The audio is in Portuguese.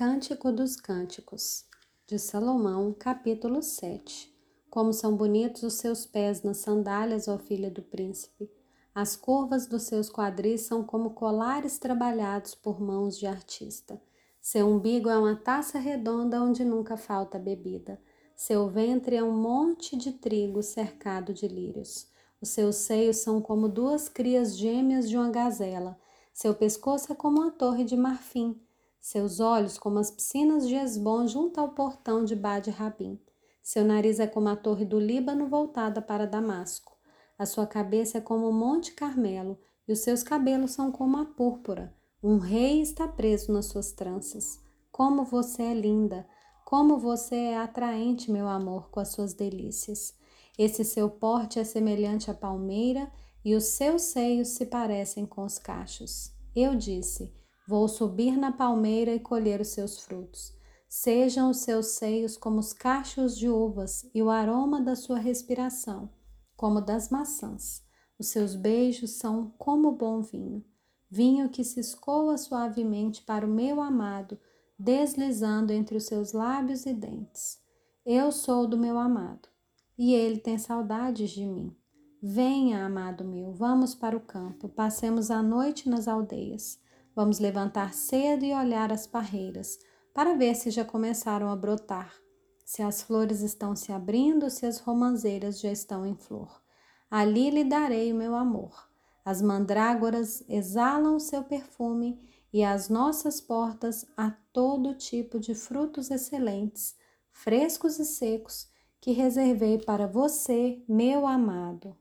Cântico dos Cânticos, de Salomão, capítulo 7. Como são bonitos os seus pés nas sandálias, ó filha do príncipe. As curvas dos seus quadris são como colares trabalhados por mãos de artista. Seu umbigo é uma taça redonda onde nunca falta bebida. Seu ventre é um monte de trigo cercado de lírios. Os seus seios são como duas crias gêmeas de uma gazela. Seu pescoço é como uma torre de marfim seus olhos como as piscinas de Esbom junto ao portão de Bade Rabim. Seu nariz é como a torre do Líbano voltada para Damasco. A sua cabeça é como o Monte Carmelo e os seus cabelos são como a púrpura. Um rei está preso nas suas tranças. Como você é linda! Como você é atraente, meu amor, com as suas delícias. Esse seu porte é semelhante à palmeira e os seus seios se parecem com os cachos. Eu disse: Vou subir na palmeira e colher os seus frutos. Sejam os seus seios como os cachos de uvas e o aroma da sua respiração, como das maçãs. Os seus beijos são como bom vinho, vinho que se escoa suavemente para o meu amado, deslizando entre os seus lábios e dentes. Eu sou do meu amado, e ele tem saudades de mim. Venha, amado meu, vamos para o campo, passemos a noite nas aldeias. Vamos levantar cedo e olhar as parreiras para ver se já começaram a brotar, se as flores estão se abrindo, se as romãzeiras já estão em flor. Ali lhe darei o meu amor. As mandrágoras exalam o seu perfume e às nossas portas há todo tipo de frutos excelentes, frescos e secos, que reservei para você, meu amado.